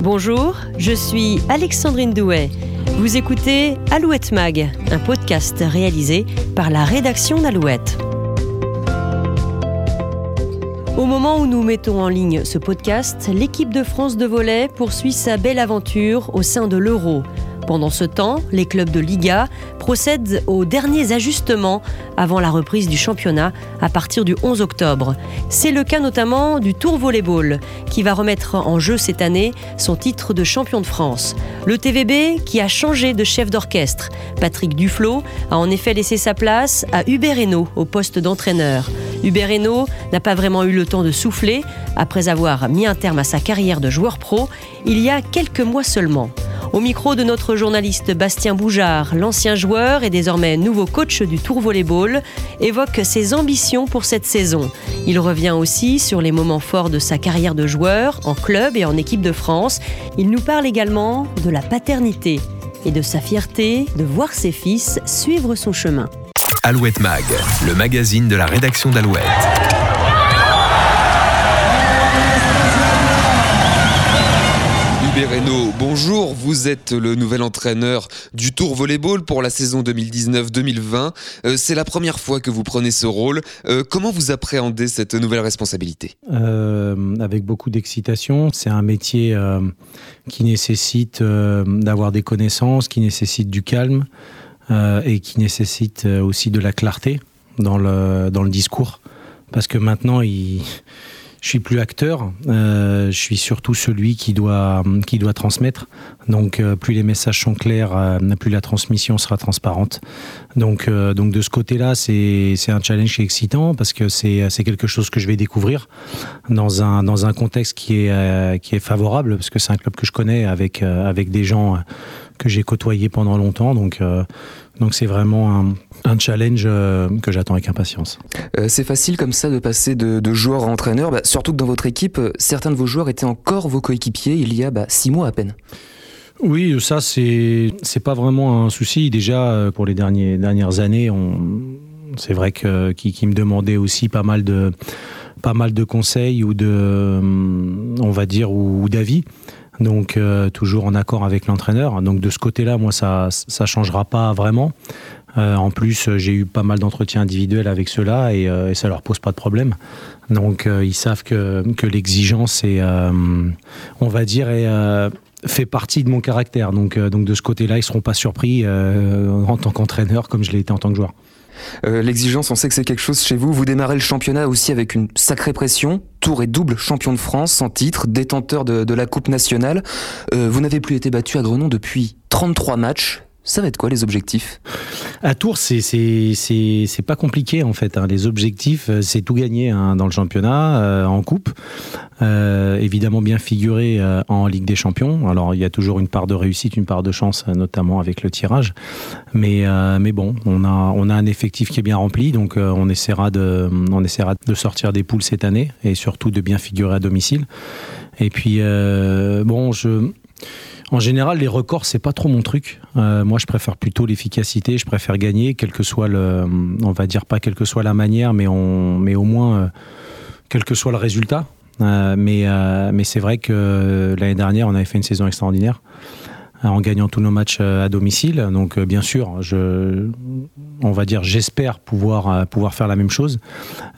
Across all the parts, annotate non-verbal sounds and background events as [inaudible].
Bonjour, je suis Alexandrine Douet. Vous écoutez Alouette Mag, un podcast réalisé par la rédaction d'Alouette. Au moment où nous mettons en ligne ce podcast, l'équipe de France de volley poursuit sa belle aventure au sein de l'Euro. Pendant ce temps, les clubs de Liga procèdent aux derniers ajustements avant la reprise du championnat à partir du 11 octobre. C'est le cas notamment du Tour Volleyball, qui va remettre en jeu cette année son titre de champion de France. Le TVB qui a changé de chef d'orchestre. Patrick Duflo a en effet laissé sa place à Hubert Hainaut au poste d'entraîneur. Hubert Hainaut n'a pas vraiment eu le temps de souffler après avoir mis un terme à sa carrière de joueur pro il y a quelques mois seulement. Au micro de notre journaliste Bastien Boujard, l'ancien joueur et désormais nouveau coach du Tour Volleyball, évoque ses ambitions pour cette saison. Il revient aussi sur les moments forts de sa carrière de joueur, en club et en équipe de France. Il nous parle également de la paternité et de sa fierté de voir ses fils suivre son chemin. Alouette Mag, le magazine de la rédaction d'Alouette. Bonjour, vous êtes le nouvel entraîneur du Tour Volleyball pour la saison 2019-2020. Euh, c'est la première fois que vous prenez ce rôle. Euh, comment vous appréhendez cette nouvelle responsabilité? Euh, Avec beaucoup d'excitation. C'est un métier qui nécessite d'avoir des connaissances, qui nécessite du calme et qui nécessite aussi de la clarté dans le, dans le discours. Parce que maintenant, il je suis plus acteur, euh, je suis surtout celui qui doit, qui doit transmettre. Donc euh, plus les messages sont clairs, euh, plus la transmission sera transparente. Donc, donc de ce côté-là, c'est un challenge qui est excitant parce que c'est quelque chose que je vais découvrir dans un, dans un contexte qui est, qui est favorable, parce que c'est un club que je connais avec, avec des gens que j'ai côtoyés pendant longtemps. Donc donc c'est vraiment un, un challenge euh, que j'attends avec impatience. Euh, c'est facile comme ça de passer de, de joueur à entraîneur, bah, surtout que dans votre équipe, euh, certains de vos joueurs étaient encore vos coéquipiers il y a bah, six mois à peine. Oui, ça c'est c'est pas vraiment un souci. Déjà pour les derniers, dernières années, c'est vrai que qui, qui me demandait aussi pas mal de pas mal de conseils ou de on va dire ou d'avis donc euh, toujours en accord avec l'entraîneur. Donc de ce côté-là, moi, ça ça changera pas vraiment. Euh, en plus, j'ai eu pas mal d'entretiens individuels avec ceux-là et, euh, ça leur pose pas de problème. Donc ils savent que, l'exigence est, on va dire, fait partie de mon caractère. Donc, de ce côté-là, ils seront pas surpris en tant qu'entraîneur comme je l'ai été en tant que joueur. Euh, l'exigence, on sait que c'est quelque chose chez vous. Vous démarrez le championnat aussi avec une sacrée pression. Tour et double champion de France, sans titre, détenteur de, la Coupe nationale. Euh, vous n'avez plus été battu à Grenon depuis 33 matchs. Ça va être quoi les objectifs? À Tours, c'est c'est pas compliqué en fait. Hein. Les objectifs, euh, c'est tout gagner hein, dans le championnat, euh, en coupe, euh, évidemment bien figuré en Ligue des Champions. Alors il y a toujours une part de réussite, une part de chance, notamment avec le tirage. Mais mais bon, on a on a un effectif qui est bien rempli, donc on essaiera de on essaiera de sortir des poules cette année et surtout de bien figurer à domicile. Et puis bon, je en général, les records, c'est pas trop mon truc. Euh, moi, je préfère plutôt l'efficacité. Je préfère gagner, quel que soit le, on va dire pas quelle que soit la manière, mais on, mais au moins, euh, quel que soit le résultat. Euh, mais, mais c'est vrai que l'année dernière, on avait fait une saison extraordinaire en gagnant tous nos matchs à domicile. Donc, bien sûr, je, on va dire, j'espère pouvoir pouvoir faire la même chose.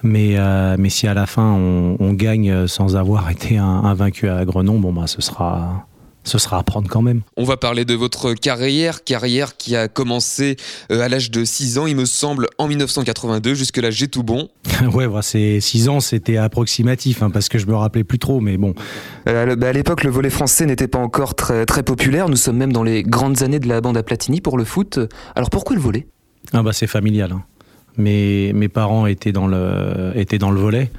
Mais, mais si à la fin on, gagne sans avoir [laughs] été un, vaincu à Grenon, bon bah, ce sera ce sera à prendre quand même. On va parler de votre carrière, carrière qui a commencé euh, à l'âge de 6 ans, il me semble, en 1982. Jusque-là, j'ai tout bon. [laughs] ouais, bah, c'est 6 ans, c'était approximatif, hein, parce que je me rappelais plus trop, mais bon. Euh, bah, à l'époque, le volet français n'était pas encore très, très populaire. Nous sommes même dans les grandes années de la bande à Platini pour le foot. Alors pourquoi le volet ah bah, C'est familial. Hein. Mes, mes parents étaient dans le, étaient dans le volet.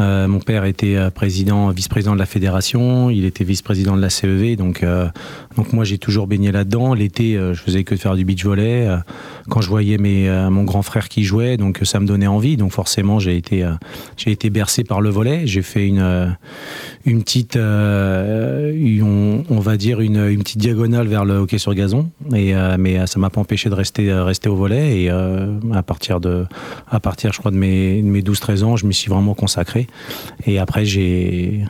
Euh, mon père était euh, président, vice-président de la fédération, il était vice-président de la CEV, donc euh, donc moi j'ai toujours baigné là-dedans. L'été, je faisais que de faire du beach volley. quand je voyais mes, mon grand frère qui jouait, donc ça me donnait envie. Donc forcément j'ai été j'ai été bercé par le volet. J'ai fait une une petite, on, on, va dire une, une, petite diagonale vers le hockey sur gazon. Et mais ça m'a pas empêché de rester rester au volet. Et à partir de à partir je crois de mes, mes 12-13 ans, je me suis vraiment consacré. Et après, j'ai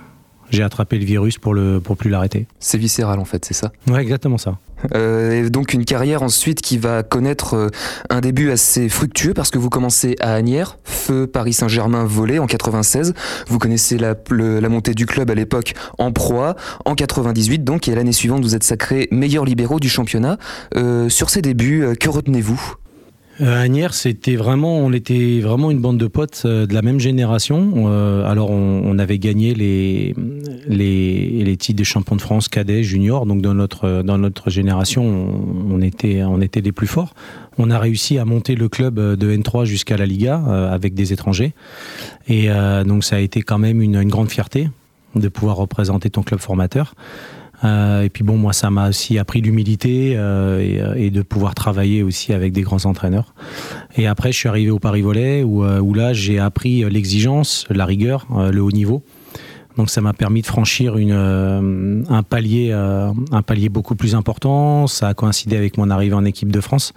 j'ai attrapé le virus pour le pour plus l'arrêter. C'est viscéral en fait, c'est ça Ouais, exactement ça. Euh, et donc une carrière ensuite qui va connaître euh, un début assez fructueux parce que vous commencez à Agnières, feu Paris Saint-Germain volé en 96. Vous connaissez la, la montée du club à l'époque en proie en 98 donc et l'année suivante vous êtes sacré meilleur libéraux du championnat. Euh, sur ces débuts, que retenez-vous? Euh, Agnières, c'était vraiment, on était vraiment une bande de potes euh, de la même génération. Euh, alors, on, avait gagné les, les, titres des champions de France cadets, juniors. Donc, dans notre, génération, on, était, les plus forts. On a réussi à monter le club de N3 jusqu'à la Liga euh, avec des étrangers. Et euh, donc, ça a été quand même une grande fierté de pouvoir représenter ton club formateur. Euh, et puis bon, moi, ça m'a aussi appris l'humilité euh, et, et, de pouvoir travailler aussi avec des grands entraîneurs. Et après, je suis arrivé au Paris Volley où, euh, où là, j'ai appris l'exigence, la rigueur, euh, le haut niveau. Donc ça m'a permis de franchir euh, un, palier, euh, un palier beaucoup plus important. Ça a coïncidé avec mon arrivée en équipe de France.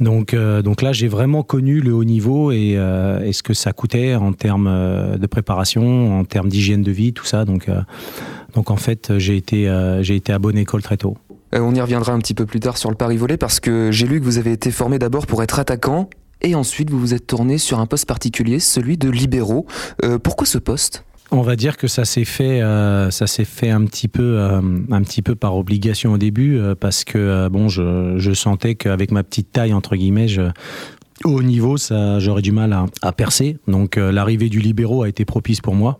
Donc, euh, donc là, j'ai vraiment connu le haut niveau et, et, ce que ça coûtait en termes de préparation, en termes d'hygiène de vie, tout ça. Donc, donc en fait, j'ai été, j'ai été à bonne école très tôt. On y reviendra un petit peu plus tard sur le Paris Volley parce que j'ai lu que vous avez été formé d'abord pour être attaquant et ensuite vous vous êtes tourné sur un poste particulier, celui de libéraux. Pourquoi ce poste? On va dire que ça s'est fait, euh, ça s'est fait un petit peu, euh, un petit peu par obligation au début, euh, parce que bon, je, je sentais qu'avec ma petite taille entre guillemets, je, au niveau, ça, j'aurais du mal à, à percer. Donc l'arrivée du libéraux a été propice pour moi.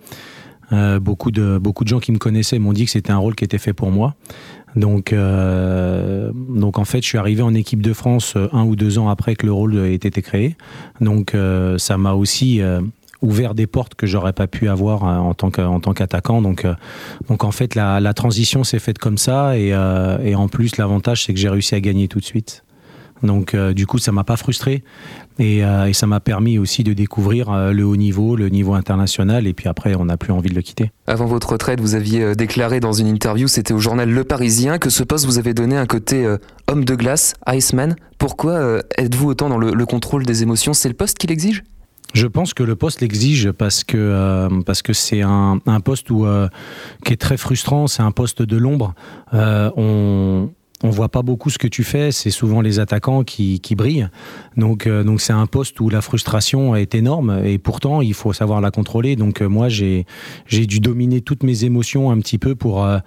beaucoup de beaucoup de gens qui me connaissaient m'ont dit que c'était un rôle qui était fait pour moi. Donc, euh, donc en fait, je suis arrivé en équipe de France un ou deux ans après que le rôle ait été créé. Donc euh, ça m'a aussi euh, ouvert des portes que j'aurais pas pu avoir en tant en tant qu'attaquant. Donc, donc en fait, la, transition s'est faite comme ça. Et, et en plus, l'avantage, c'est que j'ai réussi à gagner tout de suite. Donc euh, du coup, ça m'a pas frustré et, euh, ça m'a permis aussi de découvrir euh, le haut niveau, le niveau international. Et puis après, on n'a plus envie de le quitter. Avant votre retraite, vous aviez déclaré dans une interview, c'était au journal Le Parisien, que ce poste vous avait donné un côté euh, homme de glace, Iceman. Pourquoi euh, êtes-vous autant dans le contrôle des émotions? C'est le poste qui l'exige? Je pense que le poste l'exige parce que euh, parce que c'est un, un, poste où euh, qui est très frustrant. C'est un poste de l'ombre. Euh, on on voit pas beaucoup ce que tu fais, c'est souvent les attaquants qui, qui brillent. Donc euh, donc c'est un poste où la frustration est énorme et pourtant il faut savoir la contrôler. Donc euh, moi j'ai j'ai dû dominer toutes mes émotions un petit peu pour euh,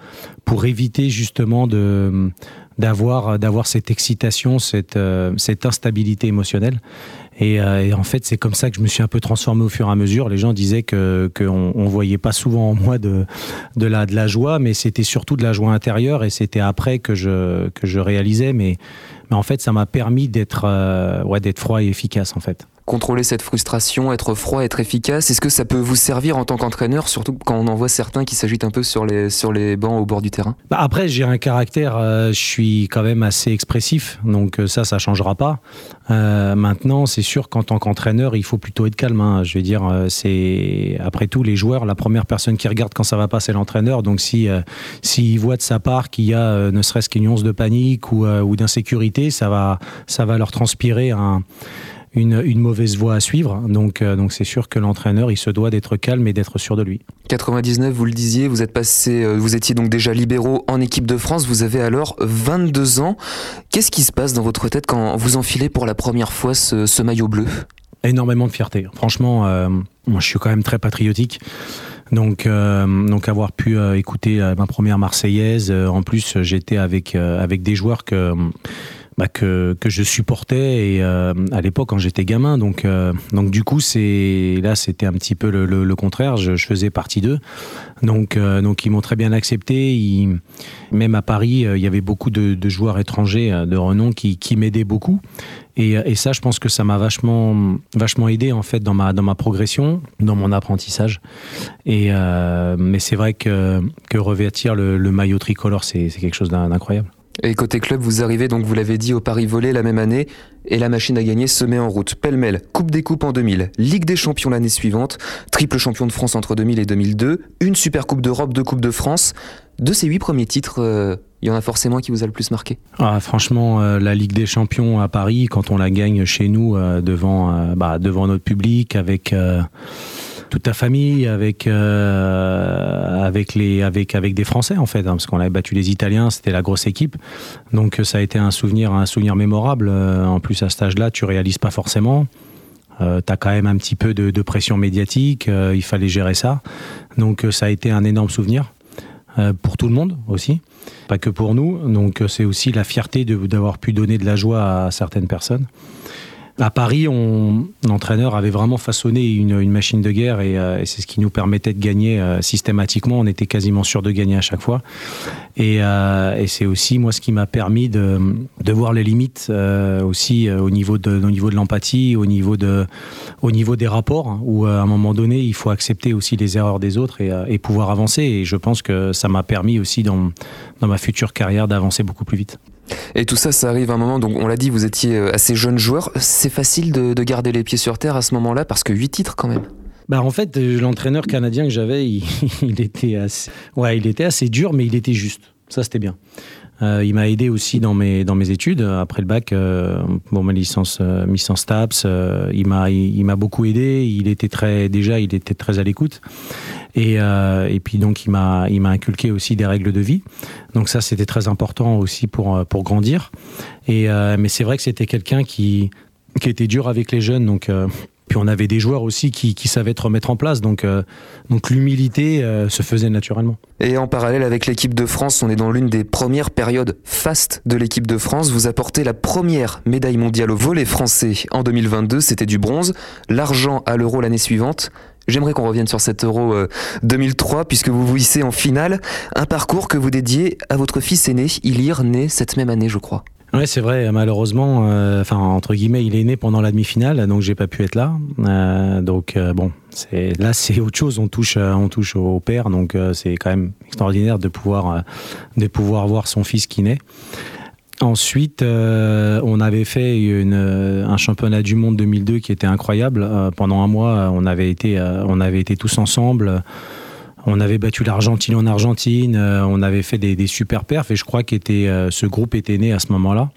pour éviter justement de d'avoir d'avoir cette excitation, cette cette instabilité émotionnelle. Et, euh, et, en fait, c'est comme ça que je me suis un peu transformé au fur et à mesure. Les gens disaient que qu'on on voyait pas souvent en moi de de la de la joie, mais c'était surtout de la joie intérieure. Et c'était après que je que je réalisais. Mais mais en fait, ça m'a permis d'être euh, ouais d'être froid et efficace en fait contrôler cette frustration, être froid, être efficace Est-ce que ça peut vous servir en tant qu'entraîneur, surtout quand on en voit certains qui s'agitent un peu sur les, sur les bancs au bord du terrain? Bah Après, j'ai un caractère, euh, je suis quand même assez expressif, donc euh, ça, ça changera pas. Euh, maintenant, c'est sûr qu'en tant qu'entraîneur, il faut plutôt être calme. Hein. Je veux dire, c'est après tout les joueurs, la première personne qui regarde quand ça va pas, c'est l'entraîneur. Donc si euh, voit de sa part qu'il y a ne serait-ce qu'une once de panique ou, ou d'insécurité, ça va ça va leur transpirer un une, une, mauvaise voie à suivre. Donc, euh, donc c'est sûr que l'entraîneur, il se doit d'être calme et d'être sûr de lui. 99, vous le disiez, vous êtes passé, euh, vous étiez donc déjà libéraux en équipe de France. Vous avez alors 22 ans. Qu'est-ce qui se passe dans votre tête quand vous enfilez pour la première fois ce, ce maillot bleu? Énormément de fierté. Franchement, euh, moi, je suis quand même très patriotique. Donc, euh, donc avoir pu écouter ma première Marseillaise. en plus, j'étais avec avec des joueurs que bah, que, je supportais et euh, à l'époque quand j'étais gamin. Donc euh, donc du coup là c'était un petit peu le, contraire. Je, faisais partie d'eux. Donc euh, donc ils m'ont très bien accepté. Même à Paris il y avait beaucoup de, joueurs étrangers de renom qui, qui m'aidaient beaucoup. Et, et, ça je pense que ça m'a vachement vachement aidé en fait dans ma dans ma progression dans mon apprentissage. Et mais c'est vrai que que revêtir le, le maillot tricolore c'est quelque chose d'incroyable et côté club, vous arrivez donc, vous l'avez dit, au Paris Volé la même année, et la machine à gagner se met en route. Pêle-mêle, Coupe des Coupes en 2000, Ligue des Champions l'année suivante, triple champion de France entre 2000 et 2002, une Super Coupe d'Europe, deux Coupes de France. De ces huit premiers titres, il euh, y en a forcément qui vous a le plus marqué ah, Franchement, euh, la Ligue des Champions à Paris, quand on la gagne chez nous, euh, devant, bah, devant notre public, avec toute ta famille, avec avec les avec avec des Français en fait, hein, parce qu'on avait battu les Italiens, c'était la grosse équipe. Donc ça a été un souvenir un souvenir mémorable. En plus à cet âge-là, tu réalises pas forcément. Euh, tu as quand même un petit peu de, pression médiatique, il fallait gérer ça. Donc ça a été un énorme souvenir pour tout le monde aussi pas que pour nous. Donc c'est aussi la fierté d'avoir pu donner de la joie à certaines personnes. À Paris, on, l'entraîneur avait vraiment façonné une, machine de guerre euh, et, c'est ce qui nous permettait de gagner euh, systématiquement. On était quasiment sûr de gagner à chaque fois. Et, euh, c'est aussi moi ce qui m'a permis de, voir les limites aussi au niveau de, l'empathie, au niveau de, au niveau des rapports, hein, où à un moment donné il faut accepter aussi les erreurs des autres et, pouvoir avancer. Et je pense que ça m'a permis aussi dans ma future carrière d'avancer beaucoup plus vite. Et tout ça, ça arrive à un moment, donc on l'a dit, vous étiez euh, assez jeune joueur. C'est facile de, garder les pieds sur terre à ce moment-là parce que 8 titres quand même. Bah en fait, euh, l'entraîneur canadien que j'avais, [laughs] il, était assez, ouais, il était assez dur, mais il était juste. Ça, c'était bien. Euh, il m'a aidé aussi dans mes, dans mes études. Après le bac, bon, ma licence, euh, licence TAPS, il m'a il, m'a beaucoup aidé. Il était très, déjà, il était très à l'écoute. Et, et puis donc, il m'a il m'a inculqué aussi des règles de vie. Donc ça, c'était très important aussi pour, pour grandir. Et, mais c'est vrai que c'était quelqu'un qui, qui était dur avec les jeunes. Donc puis on avait des joueurs aussi qui, savaient te remettre en place. Donc, euh, donc l'humilité euh, se faisait naturellement. Et en parallèle avec l'équipe de France, on est dans l'une des premières périodes fastes de l'équipe de France. Vous apportez la première médaille mondiale au volet français en 2022. C'était du bronze. L'argent à l'euro l'année suivante. J'aimerais qu'on revienne sur cet Euro 2003 euh, puisque vous vous hissez en finale. Un parcours que vous dédiez à votre fils aîné, Ilir, né cette même année, je crois. Ouais, c'est vrai. Malheureusement, euh, enfin entre guillemets, il est né pendant la demi-finale, donc j'ai pas pu être là. Euh, donc euh, bon, là c'est autre chose. On touche, on touche au père, donc c'est quand même extraordinaire de pouvoir de pouvoir voir son fils qui naît. Ensuite, on avait fait une, un championnat du monde 2002 qui était incroyable. pendant un mois, on avait été, on avait été tous ensemble. On avait battu l'Argentine en Argentine, euh, on avait fait des, super perfs et je crois que euh, ce groupe était né à ce moment-là.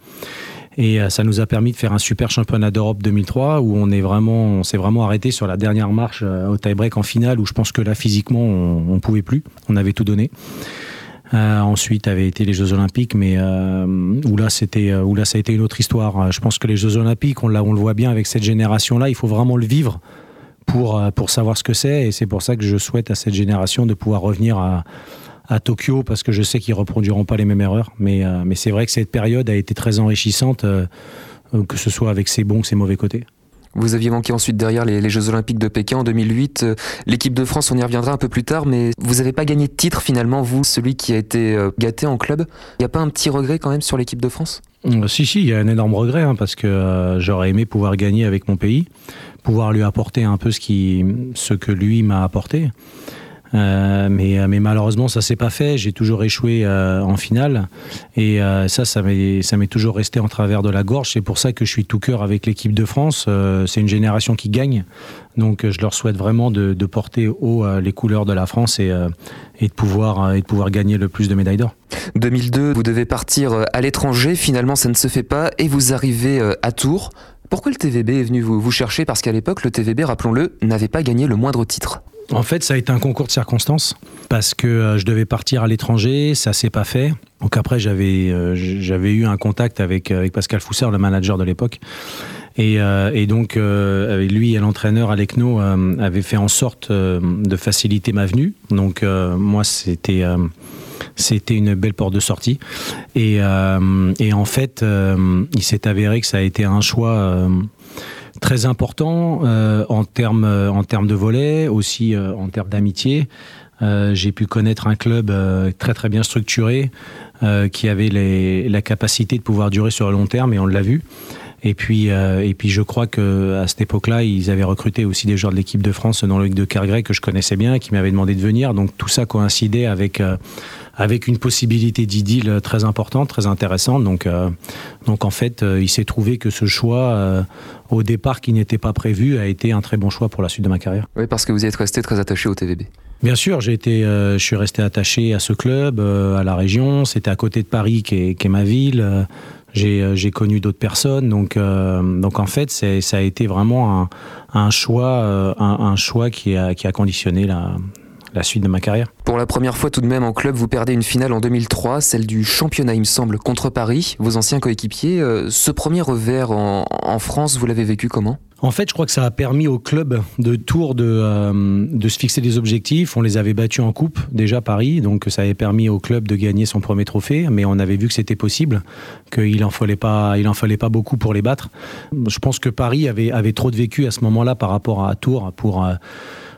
Et euh, ça nous a permis de faire un super championnat d'Europe 2003 où on est vraiment, s'est vraiment arrêté sur la dernière marche au tie-break en finale où je pense que là physiquement on, ne pouvait plus, on avait tout donné. ensuite avait été les Jeux Olympiques, mais où là c'était, où là ça a été une autre histoire. Je pense que les Jeux Olympiques, on le voit bien avec cette génération-là, il faut vraiment le vivre pour, euh, pour savoir ce que c'est. Et c'est pour ça que je souhaite à cette génération de pouvoir revenir à, à Tokyo parce que je sais qu'ils reproduiront pas les mêmes erreurs. Mais, euh, mais c'est vrai que cette période a été très enrichissante, euh, que ce soit avec ses bons que ses mauvais côtés. Vous aviez manqué ensuite derrière les, Jeux Olympiques de Pékin en 2008. L'équipe de France, on y reviendra un peu plus tard, mais vous n'avez pas gagné de titre finalement, vous, celui qui a été gâté en club. Il n'y a pas un petit regret quand même sur l'équipe de France? Si, si, il y a un énorme regret hein, parce que j'aurais aimé pouvoir gagner avec mon pays pouvoir lui apporter un peu ce, qui, ce que lui m'a apporté. Euh, mais, mais, malheureusement, ça s'est pas fait. J'ai toujours échoué euh, en finale. Et euh, ça, ça m'est toujours resté en travers de la gorge. C'est pour ça que je suis tout cœur avec l'équipe de France. c'est une génération qui gagne. Donc je leur souhaite vraiment de, porter haut les couleurs de la France et, de pouvoir, et de pouvoir gagner le plus de médailles d'or. 2002, vous devez partir à l'étranger. Finalement, ça ne se fait pas. Et vous arrivez à Tours. Pourquoi le TVB est venu vous, chercher? Parce qu'à l'époque, le TVB, rappelons-le, n'avait pas gagné le moindre titre. En fait, ça a été un concours de circonstances parce que euh, je devais partir à l'étranger, ça s'est pas fait. Donc après, j'avais euh, j'avais eu un contact avec, avec Pascal Fousser, le manager de l'époque. Et, euh, donc, lui et l'entraîneur Alecno avaient fait en sorte de faciliter ma venue. Donc, moi, c'était c'était une belle porte de sortie. Et, euh, et en fait, euh, il s'est avéré que ça a été un choix euh, très important en termes en de volet, aussi en termes d'amitié. j'ai pu connaître un club très très bien structuré qui avait la capacité de pouvoir durer sur le long terme et on l'a vu. Et puis, et puis je crois que à cette époque-là, ils avaient recruté aussi des joueurs de l'équipe de France dans le de Cargrey que je connaissais bien, qui m'avaient demandé de venir. Donc tout ça coïncidait avec avec une possibilité d'idylle très importante, très intéressante. Donc, euh, donc en fait, euh, il s'est trouvé que ce choix, euh, au départ qui n'était pas prévu, a été un très bon choix pour la suite de ma carrière. Oui, parce que vous êtes resté très attaché au TVB. Bien sûr, j'ai été, je suis resté attaché à ce club, à la région. C'était à côté de Paris, qui est, qui est ma ville. j'ai connu d'autres personnes. Donc, donc en fait, ça a été vraiment un, un choix, un, un, choix qui a, qui a conditionné la, la suite de ma carrière. Pour la première fois tout de même en club, vous perdez une finale en 2003, celle du championnat il me semble, contre Paris, vos anciens coéquipiers. Euh, ce premier revers en, France, vous l'avez vécu comment? En fait, je crois que ça a permis au club de Tours de, euh, de se fixer des objectifs. On les avait battus en coupe déjà Paris, donc ça avait permis au club de gagner son premier trophée. Mais on avait vu que c'était possible, qu'il en fallait pas, il en fallait pas beaucoup pour les battre. Je pense que Paris avait, avait trop de vécu à ce moment-là par rapport à Tours pour. Euh,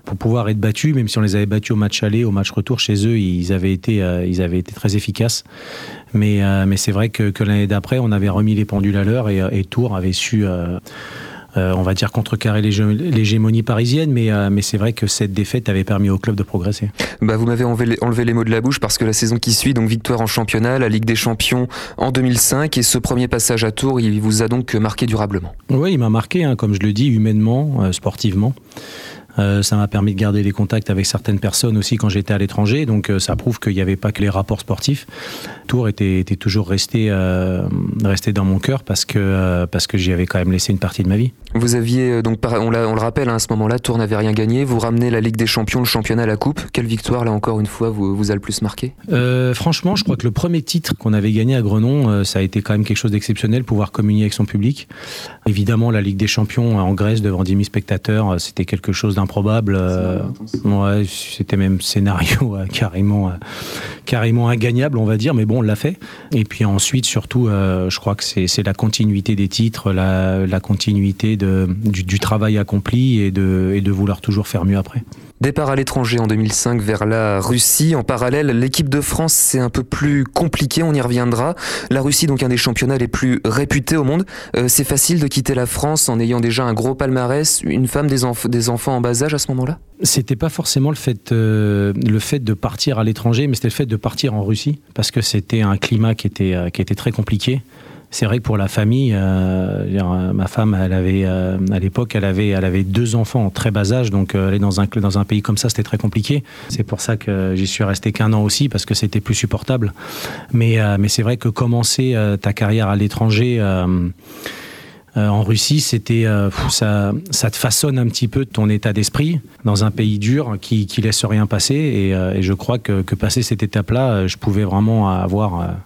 pour pouvoir être battus, même si on les avait battus au match aller, au match retour chez eux, ils avaient été, euh, ils avaient été très efficaces. Mais, euh, mais c'est vrai que, que l'année d'après, on avait remis les pendules à l'heure et, et, Tours avait su. Euh, on va dire contrecarrer l'hégémonie parisienne, mais, mais c'est vrai que cette défaite avait permis au club de progresser. Bah vous m'avez enlevé, enlevé, les mots de la bouche parce que la saison qui suit, donc victoire en championnat, la Ligue des Champions en 2005, et ce premier passage à Tours, il vous a donc marqué durablement. Oui, il m'a marqué, hein, comme je le dis, humainement, sportivement. Euh, ça m'a permis de garder les contacts avec certaines personnes aussi quand j'étais à l'étranger. Donc euh, ça prouve qu'il n'y avait pas que les rapports sportifs. Tours était, était toujours resté, euh, resté dans mon cœur parce que, parce que j'y avais quand même laissé une partie de ma vie. Vous aviez, donc, on, on le rappelle, hein, à ce moment-là, Tours n'avait rien gagné. Vous ramenez la Ligue des Champions, le championnat, la Coupe. Quelle victoire, là encore une fois, vous, vous a le plus marqué? Franchement, je crois que le premier titre qu'on avait gagné à Grenon, ça a été quand même quelque chose d'exceptionnel, pouvoir communier avec son public. Évidemment, la Ligue des Champions en Grèce devant 10 000 spectateurs, c'était quelque chose d'un improbable. Euh, ouais, c'était même scénario [laughs] euh, carrément, euh, carrément ingagnable, on va dire, mais bon, on l'a fait. Et puis ensuite, surtout, je crois que c'est la continuité des titres, la, la continuité de, du, du, travail accompli et de, et de vouloir toujours faire mieux après. Départ à l'étranger en 2005 vers la Russie. En parallèle, l'équipe de France, c'est un peu plus compliqué, on y reviendra. La Russie, donc un des championnats les plus réputés au monde. Euh, c'est facile de quitter la France en ayant déjà un gros palmarès, une femme, des, enfants en bas âge à ce moment-là? C'était pas forcément le fait, euh, le fait de partir à l'étranger, mais c'était le fait de partir en Russie, parce que c'était un climat qui était, euh, qui était très compliqué c'est vrai que pour la famille, euh, ma femme, elle avait euh, à l'époque, elle avait, elle avait deux enfants en très bas âge, donc euh, aller dans un dans un pays comme ça, c'était très compliqué. C'est pour ça que j'y suis resté qu'un an aussi parce que c'était plus supportable. Mais mais c'est vrai que commencer ta carrière à l'étranger. en Russie, c'était ça, ça te façonne un petit peu ton état d'esprit dans un pays dur qui, qui laisse rien passer. Et, et je crois que, que passer cette étape-là, je pouvais vraiment avoir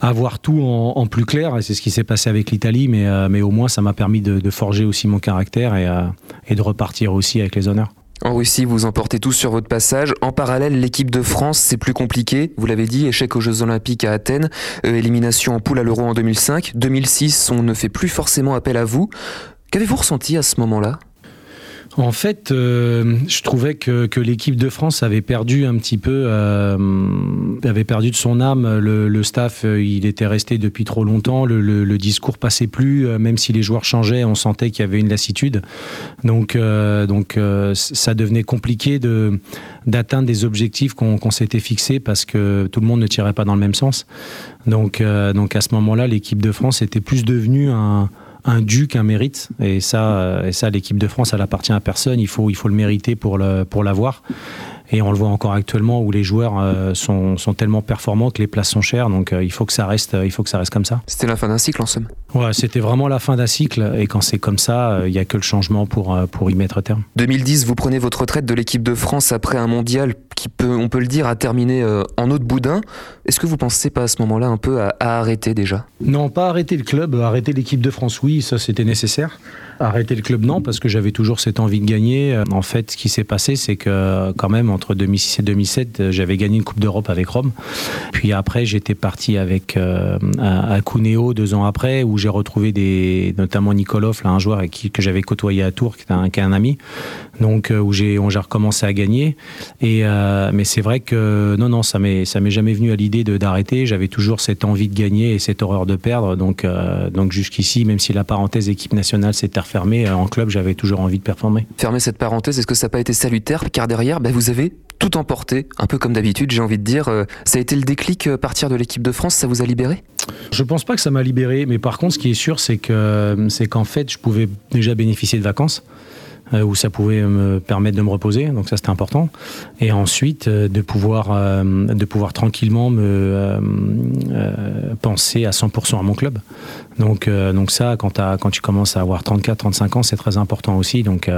avoir tout en, plus clair. Et c'est ce qui s'est passé avec l'Italie, mais, euh, au moins ça m'a permis de, forger aussi mon caractère et, euh, et de repartir aussi avec les honneurs. En Russie, vous emportez tous sur votre passage. En parallèle, l'équipe de France, c'est plus compliqué. Vous l'avez dit, échec aux Jeux Olympiques à Athènes, euh, élimination en poule à l'Euro en 2005. 2006, on ne fait plus forcément appel à vous. Qu'avez-vous ressenti à ce moment-là? En fait, euh, je trouvais que, l'équipe de France avait perdu un petit peu, euh, avait perdu de son âme. Le, staff, euh, il était resté depuis trop longtemps. Le, discours passait plus, même si les joueurs changeaient, on sentait qu'il y avait une lassitude. Donc, donc ça devenait compliqué d'atteindre des objectifs qu'on s'était fixés parce que tout le monde ne tirait pas dans le même sens. Donc, donc à ce moment-là, l'équipe de France était plus devenue un un dû qu'un mérite. Et ça, euh, et ça l'équipe de France, elle appartient à personne. Il faut, il faut le mériter pour l'avoir. Pour et on le voit encore actuellement où les joueurs euh, sont, sont, tellement performants que les places sont chères. Donc euh, il, faut que ça reste, il faut que ça reste comme ça. C'était la fin d'un cycle en somme. Ouais, c'était vraiment la fin d'un cycle. Et quand c'est comme ça, il n'y a que le changement pour, pour y mettre terme. 2010, vous prenez votre retraite de l'équipe de France après un mondial qui peut, on peut le dire, a terminé en eau de boudin. Est-ce que vous pensez pas à ce moment-là un peu à, arrêter déjà? Non, pas arrêter le club, arrêter l'équipe de France, oui, ça c'était nécessaire. Arrêter le club, non, parce que j'avais toujours cette envie de gagner. En fait, ce qui s'est passé, c'est que quand même, entre 2006 et 2007, j'avais gagné une Coupe d'Europe avec Rome. Puis après, j'étais parti avec euh, à Cuneo deux ans après, où j'ai retrouvé des, notamment Nikolov, là, un joueur avec qui, que j'avais côtoyé à Tours, qui est un, qui un ami. Donc, euh, où j'ai recommencé à gagner. Et, euh, mais c'est vrai que non, non, ça m'est jamais venu à l'idée d'arrêter. J'avais toujours cette envie de gagner et cette horreur de perdre. Donc, donc jusqu'ici, même si la parenthèse équipe nationale s'est fermé euh, en club, j'avais toujours envie de performer. Fermer cette parenthèse, est-ce que ça n'a pas été salutaire? Car derrière, ben, vous avez tout emporté, un peu comme d'habitude, j'ai envie de dire. Euh, ça a été le déclic euh, partir de l'équipe de France, ça vous a libéré? Je pense pas que ça m'a libéré, mais par contre, ce qui est sûr, c'est que c'est qu'en fait, je pouvais déjà bénéficier de vacances. Où ça pouvait me permettre de me reposer, donc ça c'était important. Et ensuite de pouvoir de pouvoir tranquillement me penser à 100% à mon club. Donc donc ça quand, quand tu commences à avoir 34 35 ans, c'est très important aussi. Donc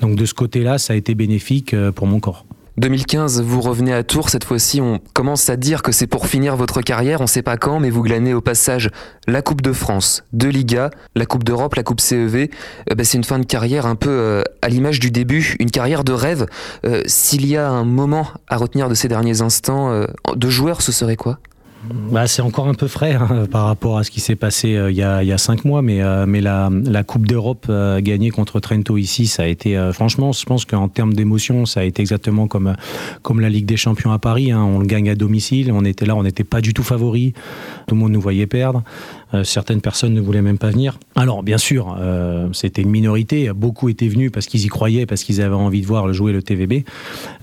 donc de ce côté-là, ça a été bénéfique pour mon corps. 2015, vous revenez à Tours. Cette fois-ci, on commence à dire que c'est pour finir votre carrière. On sait pas quand, mais vous glanez au passage la Coupe de France, deux Ligas, la Coupe d'Europe, la Coupe CEV. Euh, bah, c'est une fin de carrière un peu euh, à l'image du début, une carrière de rêve. Euh, s'il y a un moment à retenir de ces derniers instants de joueur, ce serait quoi? Bah, c'est encore un peu frais hein, par rapport à ce qui s'est passé euh, il, y a, cinq mois, mais, euh, la, Coupe d'Europe euh, gagnée contre Trento ici, ça a été, franchement, je pense qu'en termes d'émotion, ça a été exactement comme, comme la Ligue des Champions à Paris. Hein. on le gagne à domicile, on était là, on n'était pas du tout favori, tout le monde nous voyait perdre. Euh, certaines personnes ne voulaient même pas venir. Alors, bien sûr, euh, c'était une minorité. Beaucoup étaient venus parce qu'ils y croyaient, parce qu'ils avaient envie de voir jouer le TVB.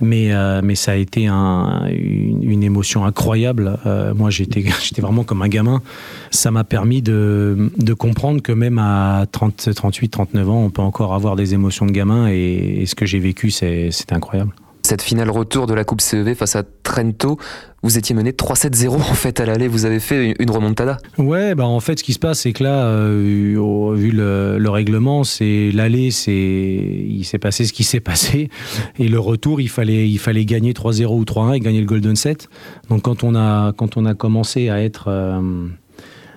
Mais, euh, mais ça a été une, émotion incroyable. moi, [laughs] j'étais, vraiment comme un gamin. Ça m'a permis de, de, comprendre que même à 30, 38, 39 ans, on peut encore avoir des émotions de gamin. Et, ce que j'ai vécu, c'est, incroyable cette finale retour de la Coupe CEV face à Trento, vous étiez mené 3-7-0 en fait à l'aller, vous avez fait une remontada. Ouais, bah en fait ce qui se passe c'est que là, euh, vu le, règlement, c'est l'aller, il s'est passé ce qui s'est passé et le retour il fallait gagner 3-0 ou 3-1 et gagner le Golden Set. Donc quand on a commencé à être euh,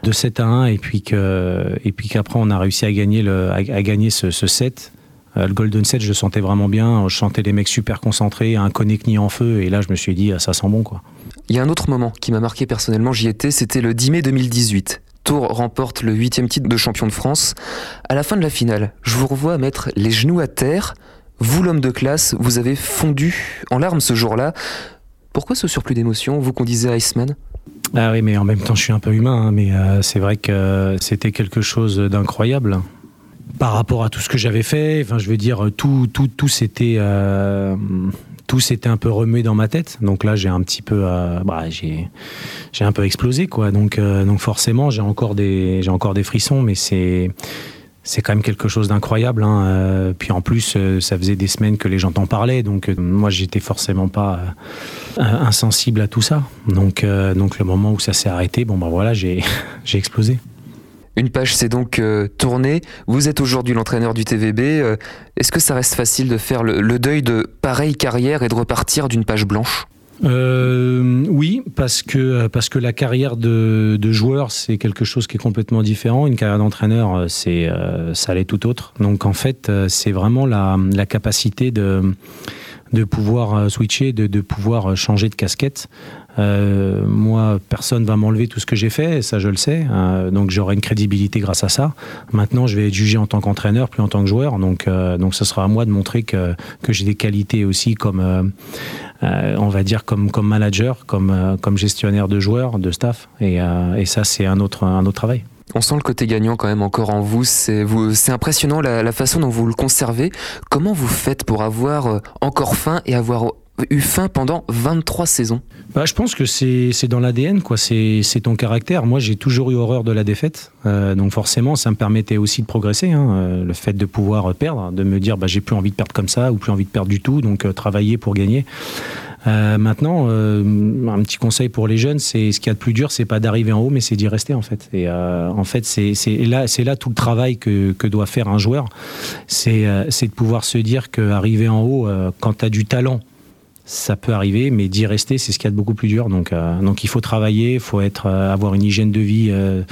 de 7 à 1 et puis qu'après on a réussi à gagner ce, set le Golden Set, je le sentais vraiment bien. Je sentais les mecs super concentrés, un connecni en feu. Et là, je me suis dit, ah, ça sent bon, quoi. Il y a un autre moment qui m'a marqué personnellement, j'y étais, c'était le 10 mai 2018. Tour remporte le huitième titre de champion de France. À la fin de la finale, je vous revois mettre les genoux à terre. Vous, l'homme de classe, vous avez fondu en larmes ce jour-là. Pourquoi ce surplus d'émotion, vous qu'on disait Iceman? Ah oui, mais en même temps, je suis un peu humain, hein, mais euh, c'est vrai que c'était quelque chose d'incroyable par rapport à tout ce que j'avais fait. Enfin, je veux dire, tout, tout, tout s'était, euh, tout s'était un peu remué dans ma tête. Donc là, j'ai un petit peu, euh, bah, j'ai, j'ai un peu explosé, quoi. Donc, euh, donc forcément, j'ai encore des, j'ai encore des frissons, mais c'est, c'est quand même quelque chose d'incroyable. Hein. puis en plus, ça faisait des semaines que les gens t'en parlaient, donc moi, j'étais forcément pas insensible à tout ça. Donc, donc le moment où ça s'est arrêté, bon bah voilà, j'ai, [laughs] j'ai explosé. Une page s'est donc euh, tournée. Vous êtes aujourd'hui l'entraîneur du TVB. Euh, est-ce que ça reste facile de faire le, deuil de pareille carrière et de repartir d'une page blanche? Euh, oui, parce que, la carrière de, joueur, c'est quelque chose qui est complètement différent. Une carrière d'entraîneur, c'est, ça allait tout autre. Donc en fait, c'est vraiment la, la capacité de, de pouvoir switcher, de, de pouvoir changer de casquette. Euh, moi, personne va m'enlever tout ce que j'ai fait, ça je le sais. Euh, donc j'aurai une crédibilité grâce à ça. Maintenant, je vais être jugé en tant qu'entraîneur, plus en tant que joueur. Donc, euh, donc ce sera à moi de montrer que, que j'ai des qualités aussi comme, on va dire, comme, comme manager, comme, comme gestionnaire de joueurs, de staff. Et, et ça, c'est un autre, un autre travail. On sent le côté gagnant quand même encore en vous. C'est, impressionnant la, façon dont vous le conservez. Comment vous faites pour avoir encore faim et avoir eu faim pendant 23 saisons? Bah, Je pense que c'est dans l'ADN, quoi. C'est ton caractère. Moi, j'ai toujours eu horreur de la défaite. Euh, donc forcément, ça me permettait aussi de progresser. Hein. Euh, le fait de pouvoir perdre, de me dire bah, j'ai plus envie de perdre comme ça ou plus envie de perdre du tout, donc euh, travailler pour gagner. Maintenant, un petit conseil pour les jeunes, c'est ce qu'il y a de plus dur, c'est pas d'arriver en haut, mais c'est d'y rester en fait. Et en fait, c'est là, c'est là tout le travail que, que, doit faire un joueur, c'est de pouvoir se dire qu'arriver en haut, quand tu as du talent ça peut arriver, mais d'y rester, c'est ce qu'il y a de beaucoup plus dur. Donc, euh, donc il faut travailler, il faut être, euh, avoir une hygiène de vie euh,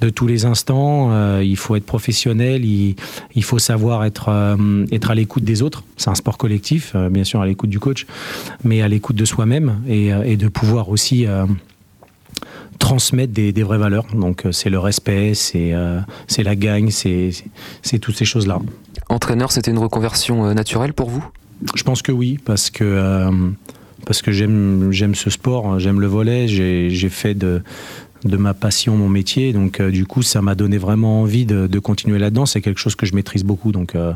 de tous les instants, il faut être professionnel, il, faut savoir être, être à l'écoute des autres. C'est un sport collectif, bien sûr à l'écoute du coach, mais à l'écoute de soi-même et, de pouvoir aussi transmettre des, vraies valeurs. Donc c'est le respect, c'est c'est la gagne, c'est toutes ces choses-là. Entraîneur, c'était une reconversion naturelle pour vous? Je pense que oui, parce que, euh, j'aime, ce sport, j'aime le volet, j'ai, fait de, de ma passion mon métier, donc euh, du coup ça m'a donné vraiment envie de, de continuer là-dedans, c'est quelque chose que je maîtrise beaucoup, donc, euh,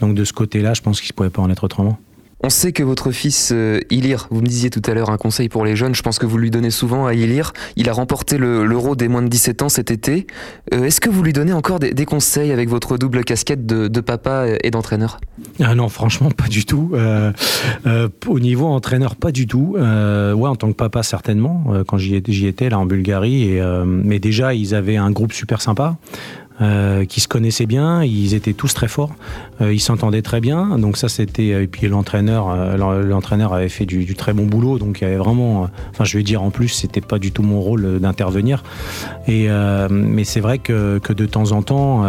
donc de ce côté-là je pense qu'il ne pouvait pas en être autrement. On sait que votre fils euh, Ilir, vous me disiez tout à l'heure un conseil pour les jeunes, je pense que vous lui donnez souvent à Ilir. Il a remporté l'Euro des moins de 17 ans cet été. Euh, est-ce que vous lui donnez encore des, conseils avec votre double casquette de, papa et d'entraîneur? Ah Non, franchement, pas du tout. Euh, au niveau entraîneur, pas du tout. ouais, en tant que papa, certainement, quand j'y étais là en Bulgarie. Mais déjà, ils avaient un groupe super sympa. Euh, qui se connaissaient bien, ils étaient tous très forts, euh, ils s'entendaient très bien. Donc ça c'était euh, et puis l'entraîneur, l'entraîneur avait fait du, très bon boulot, donc il y avait vraiment, enfin je vais dire en plus c'était pas du tout mon rôle d'intervenir. Et mais c'est vrai que, que, de temps en temps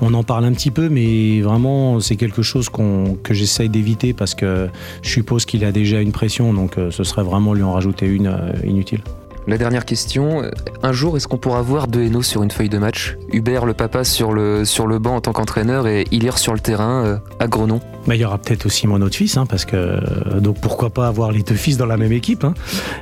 on en parle un petit peu, mais vraiment, c'est quelque chose que j'essaye d'éviter parce que je suppose qu'il a déjà une pression, donc ce serait vraiment lui en rajouter une inutile. La dernière question, un jour est-ce qu'on pourra voir deux Hainaut sur une feuille de match? Hubert le papa sur le, sur le banc en tant qu'entraîneur et Ilir sur le terrain euh, à Grenon Il y aura peut-être aussi mon autre fils, hein, parce que euh, donc pourquoi pas avoir les deux fils dans la même équipe hein.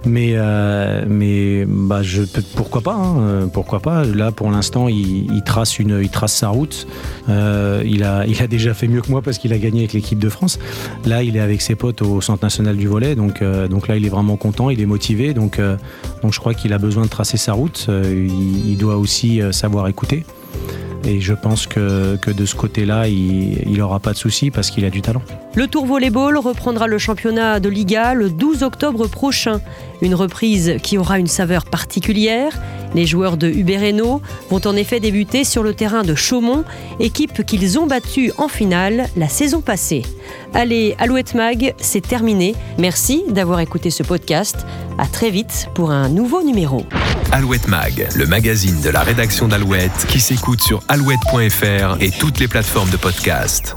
Mais, euh, mais bah, je, pourquoi pas hein, Pourquoi pas Là pour l'instant il, trace une, il trace sa route. il, a, déjà fait mieux que moi parce qu'il a gagné avec l'équipe de France. Là il est avec ses potes au Centre national du volet, donc, donc là il est vraiment content, il est motivé, donc je crois qu'il a besoin de tracer sa route. Euh, il, doit aussi euh, savoir écouter. Et je pense que, que de ce côté-là, il n'aura pas de soucis parce qu'il a du talent. Le Tour Volleyball reprendra le championnat de Liga le 12 octobre prochain. Une reprise qui aura une saveur particulière. Les joueurs de Hubert vont en effet débuter sur le terrain de Chaumont, équipe qu'ils ont battue en finale la saison passée. Allez, Alouette Mag, c'est terminé. Merci d'avoir écouté ce podcast. À très vite pour un nouveau numéro. Alouette Mag, le magazine de la rédaction d'Alouette qui s'écoute sur alouette.fr et toutes les plateformes de podcast.